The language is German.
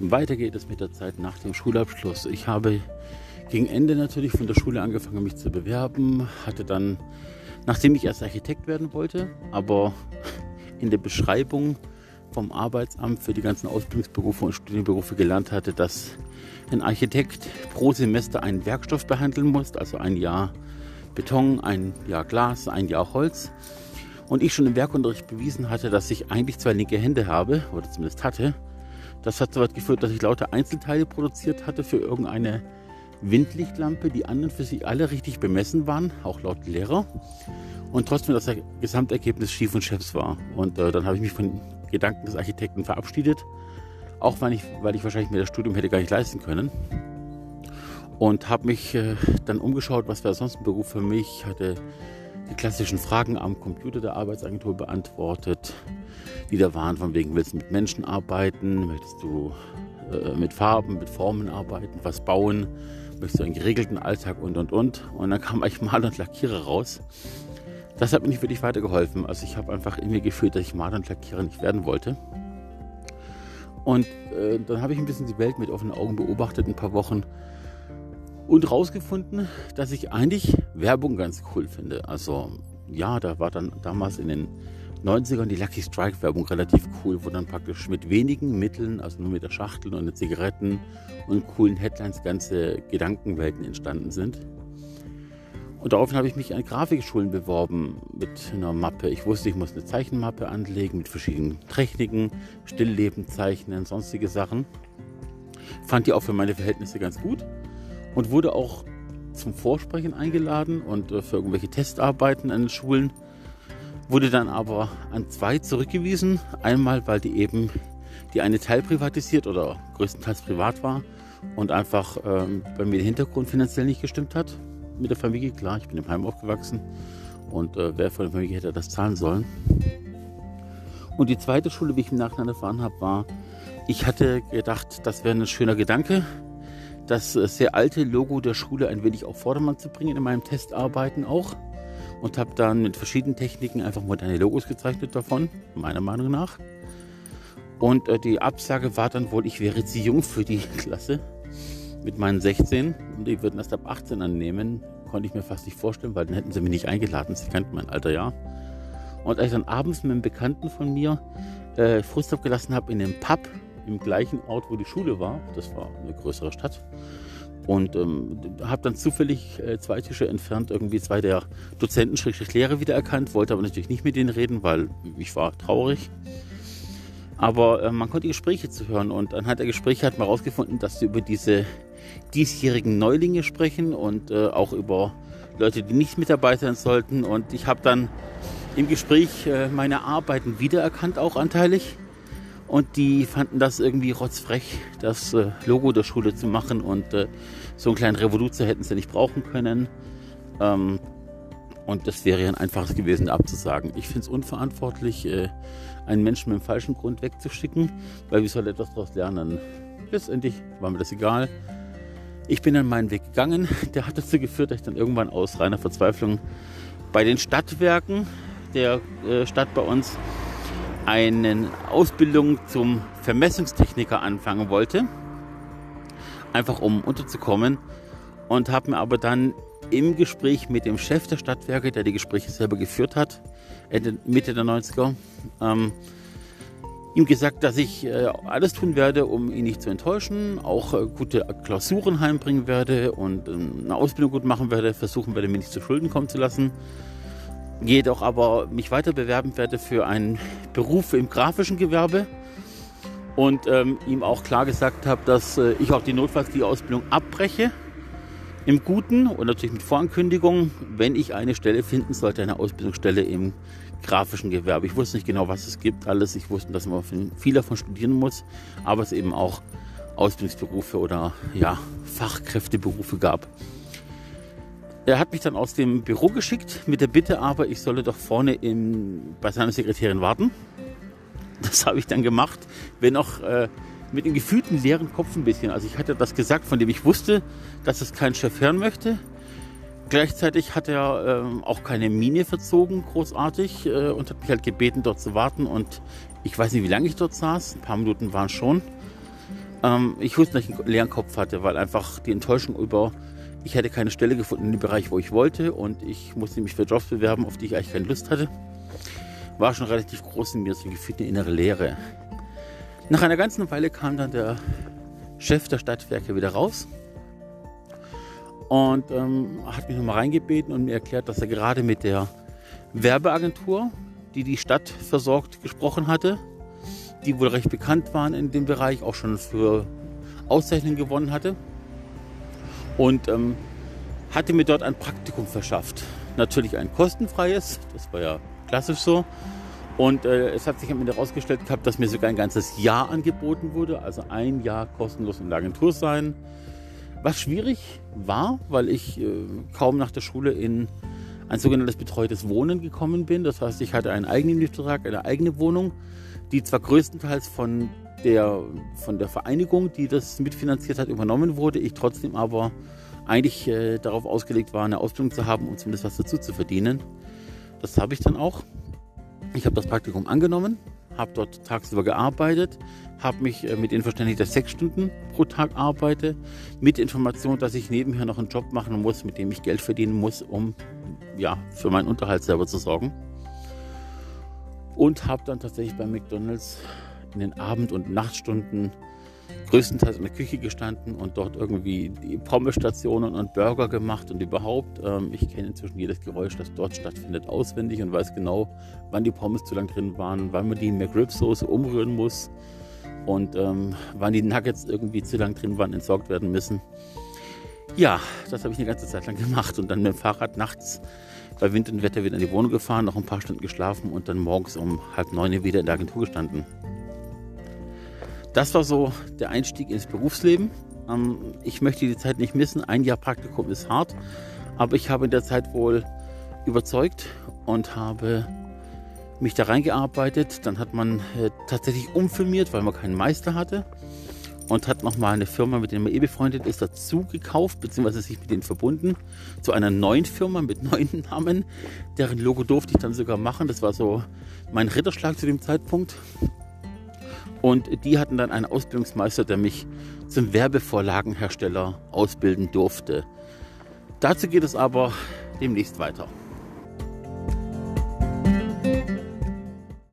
Weiter geht es mit der Zeit nach dem Schulabschluss. Ich habe gegen Ende natürlich von der Schule angefangen, mich zu bewerben. Hatte dann, nachdem ich erst Architekt werden wollte, aber in der Beschreibung vom Arbeitsamt für die ganzen Ausbildungsberufe und Studienberufe gelernt hatte, dass ein Architekt pro Semester einen Werkstoff behandeln muss, also ein Jahr Beton, ein Jahr Glas, ein Jahr Holz. Und ich schon im Werkunterricht bewiesen hatte, dass ich eigentlich zwei linke Hände habe, oder zumindest hatte. Das hat so weit geführt, dass ich lauter Einzelteile produziert hatte für irgendeine Windlichtlampe, die anderen für sich alle richtig bemessen waren, auch laut Lehrer. Und trotzdem das Gesamtergebnis schief und chefs war. Und äh, dann habe ich mich von Gedanken des Architekten verabschiedet. Auch weil ich, weil ich wahrscheinlich mir das Studium hätte gar nicht leisten können. Und habe mich äh, dann umgeschaut, was wäre sonst ein Beruf für mich. Hatte die klassischen Fragen am Computer der Arbeitsagentur beantwortet, die da waren, von wegen, willst du mit Menschen arbeiten, möchtest du äh, mit Farben, mit Formen arbeiten, was bauen, möchtest du einen geregelten Alltag und, und, und. Und dann kam eigentlich Maler und Lackierer raus. Das hat mir nicht wirklich weitergeholfen. Also ich habe einfach in mir gefühlt, dass ich Maler und Lackierer nicht werden wollte. Und äh, dann habe ich ein bisschen die Welt mit offenen Augen beobachtet, ein paar Wochen und rausgefunden, dass ich eigentlich Werbung ganz cool finde. Also ja, da war dann damals in den 90ern die Lucky Strike Werbung relativ cool, wo dann praktisch mit wenigen Mitteln, also nur mit der Schachtel und den Zigaretten und coolen Headlines ganze Gedankenwelten entstanden sind. Und daraufhin habe ich mich an Grafikschulen beworben mit einer Mappe. Ich wusste, ich muss eine Zeichenmappe anlegen mit verschiedenen Techniken, Stillleben zeichnen, sonstige Sachen. Fand die auch für meine Verhältnisse ganz gut und wurde auch zum Vorsprechen eingeladen und äh, für irgendwelche Testarbeiten an den Schulen. Wurde dann aber an zwei zurückgewiesen. Einmal, weil die eben die eine teilprivatisiert oder größtenteils privat war und einfach ähm, bei mir der Hintergrund finanziell nicht gestimmt hat. Mit der Familie, klar, ich bin im Heim aufgewachsen und äh, wer von der Familie hätte das zahlen sollen. Und die zweite Schule, wie ich im Nachhinein erfahren habe, war, ich hatte gedacht, das wäre ein schöner Gedanke, das äh, sehr alte Logo der Schule ein wenig auf Vordermann zu bringen in meinem Testarbeiten auch. Und habe dann mit verschiedenen Techniken einfach moderne Logos gezeichnet davon, meiner Meinung nach. Und äh, die Absage war dann wohl, ich wäre zu jung für die Klasse mit meinen 16 und die würden erst ab 18 annehmen. Konnte ich mir fast nicht vorstellen, weil dann hätten sie mich nicht eingeladen. Sie kannten mein Alter ja. Und als ich dann abends mit einem Bekannten von mir äh, Frust abgelassen habe in einem Pub, im gleichen Ort, wo die Schule war. Das war eine größere Stadt. Und ähm, habe dann zufällig äh, zwei Tische entfernt irgendwie zwei der Dozenten Lehrer wiedererkannt, wollte aber natürlich nicht mit denen reden, weil ich war traurig. Aber äh, man konnte Gespräche zu hören und anhand der Gespräche hat man herausgefunden, dass sie über diese diesjährigen Neulinge sprechen und äh, auch über Leute, die nicht mit sein sollten. Und ich habe dann im Gespräch äh, meine Arbeiten wiedererkannt, auch anteilig. Und die fanden das irgendwie rotzfrech, das äh, Logo der Schule zu machen. Und äh, so einen kleinen Revoluzer hätten sie nicht brauchen können. Ähm, und das wäre ein einfaches gewesen, abzusagen. Ich finde es unverantwortlich, äh, einen Menschen mit dem falschen Grund wegzuschicken, weil wie soll er etwas daraus lernen? Letztendlich war mir das egal. Ich bin dann meinen Weg gegangen. Der hat dazu geführt, dass ich dann irgendwann aus reiner Verzweiflung bei den Stadtwerken der äh, Stadt bei uns eine Ausbildung zum Vermessungstechniker anfangen wollte, einfach um unterzukommen und habe mir aber dann im Gespräch mit dem Chef der Stadtwerke, der die Gespräche selber geführt hat, Mitte der 90er, ähm, ihm gesagt, dass ich äh, alles tun werde, um ihn nicht zu enttäuschen, auch äh, gute Klausuren heimbringen werde und äh, eine Ausbildung gut machen werde, versuchen werde, mir nicht zu Schulden kommen zu lassen jedoch aber mich weiter bewerben werde für einen Beruf im grafischen Gewerbe und ähm, ihm auch klar gesagt habe, dass äh, ich auch die notfalls die Ausbildung abbreche im Guten und natürlich mit Vorankündigung, wenn ich eine Stelle finden sollte, eine Ausbildungsstelle im grafischen Gewerbe. Ich wusste nicht genau, was es gibt, alles. Ich wusste, dass man viel davon studieren muss, aber es eben auch Ausbildungsberufe oder ja, Fachkräfteberufe gab. Er hat mich dann aus dem Büro geschickt mit der Bitte aber, ich solle doch vorne im, bei seiner Sekretärin warten. Das habe ich dann gemacht, wenn auch äh, mit einem gefühlten leeren Kopf ein bisschen. Also ich hatte das gesagt, von dem ich wusste, dass es kein Chef hören möchte. Gleichzeitig hat er äh, auch keine Miene verzogen, großartig, äh, und hat mich halt gebeten, dort zu warten. Und ich weiß nicht, wie lange ich dort saß. Ein paar Minuten waren schon. Ähm, ich wusste, dass ich einen leeren Kopf hatte, weil einfach die Enttäuschung über, ich hätte keine Stelle gefunden in dem Bereich, wo ich wollte und ich musste mich für Jobs bewerben, auf die ich eigentlich keine Lust hatte, war schon relativ groß in mir, so gefühlt eine innere Leere. Nach einer ganzen Weile kam dann der Chef der Stadtwerke wieder raus und ähm, hat mich nochmal reingebeten und mir erklärt, dass er gerade mit der Werbeagentur, die die Stadt versorgt, gesprochen hatte, die wohl recht bekannt waren in dem Bereich, auch schon für Auszeichnungen gewonnen hatte. Und ähm, hatte mir dort ein Praktikum verschafft. Natürlich ein kostenfreies, das war ja klassisch so. Und äh, es hat sich am Ende herausgestellt gehabt, dass mir sogar ein ganzes Jahr angeboten wurde, also ein Jahr kostenlos in der Agentur sein. Was schwierig war, weil ich äh, kaum nach der Schule in ein sogenanntes betreutes Wohnen gekommen bin. Das heißt, ich hatte einen eigenen Mietvertrag, eine eigene Wohnung, die zwar größtenteils von der, von der Vereinigung, die das mitfinanziert hat, übernommen wurde, ich trotzdem aber eigentlich äh, darauf ausgelegt war, eine Ausbildung zu haben, um zumindest was dazu zu verdienen. Das habe ich dann auch. Ich habe das Praktikum angenommen, habe dort tagsüber gearbeitet, habe mich äh, mit ihnen verständigt, dass ich sechs Stunden pro Tag arbeite, mit Information, dass ich nebenher noch einen Job machen muss, mit dem ich Geld verdienen muss, um ja, für meinen Unterhalt selber zu sorgen. Und habe dann tatsächlich bei McDonald's in den Abend- und Nachtstunden größtenteils in der Küche gestanden und dort irgendwie die Pommesstationen und Burger gemacht und überhaupt. Ähm, ich kenne inzwischen jedes Geräusch, das dort stattfindet, auswendig und weiß genau, wann die Pommes zu lang drin waren, wann man die McRib-Soße umrühren muss und ähm, wann die Nuggets irgendwie zu lang drin waren, entsorgt werden müssen. Ja, das habe ich eine ganze Zeit lang gemacht und dann mit dem Fahrrad nachts bei Wind und Wetter wieder in die Wohnung gefahren, noch ein paar Stunden geschlafen und dann morgens um halb neun wieder in der Agentur gestanden. Das war so der Einstieg ins Berufsleben. Ähm, ich möchte die Zeit nicht missen. Ein Jahr Praktikum ist hart, aber ich habe in der Zeit wohl überzeugt und habe mich da reingearbeitet. Dann hat man äh, tatsächlich umfilmiert, weil man keinen Meister hatte. Und hat nochmal eine Firma, mit der man eh befreundet ist, dazu gekauft, beziehungsweise sich mit denen verbunden. Zu einer neuen Firma mit neuen Namen. Deren Logo durfte ich dann sogar machen. Das war so mein Ritterschlag zu dem Zeitpunkt. Und die hatten dann einen Ausbildungsmeister, der mich zum Werbevorlagenhersteller ausbilden durfte. Dazu geht es aber demnächst weiter.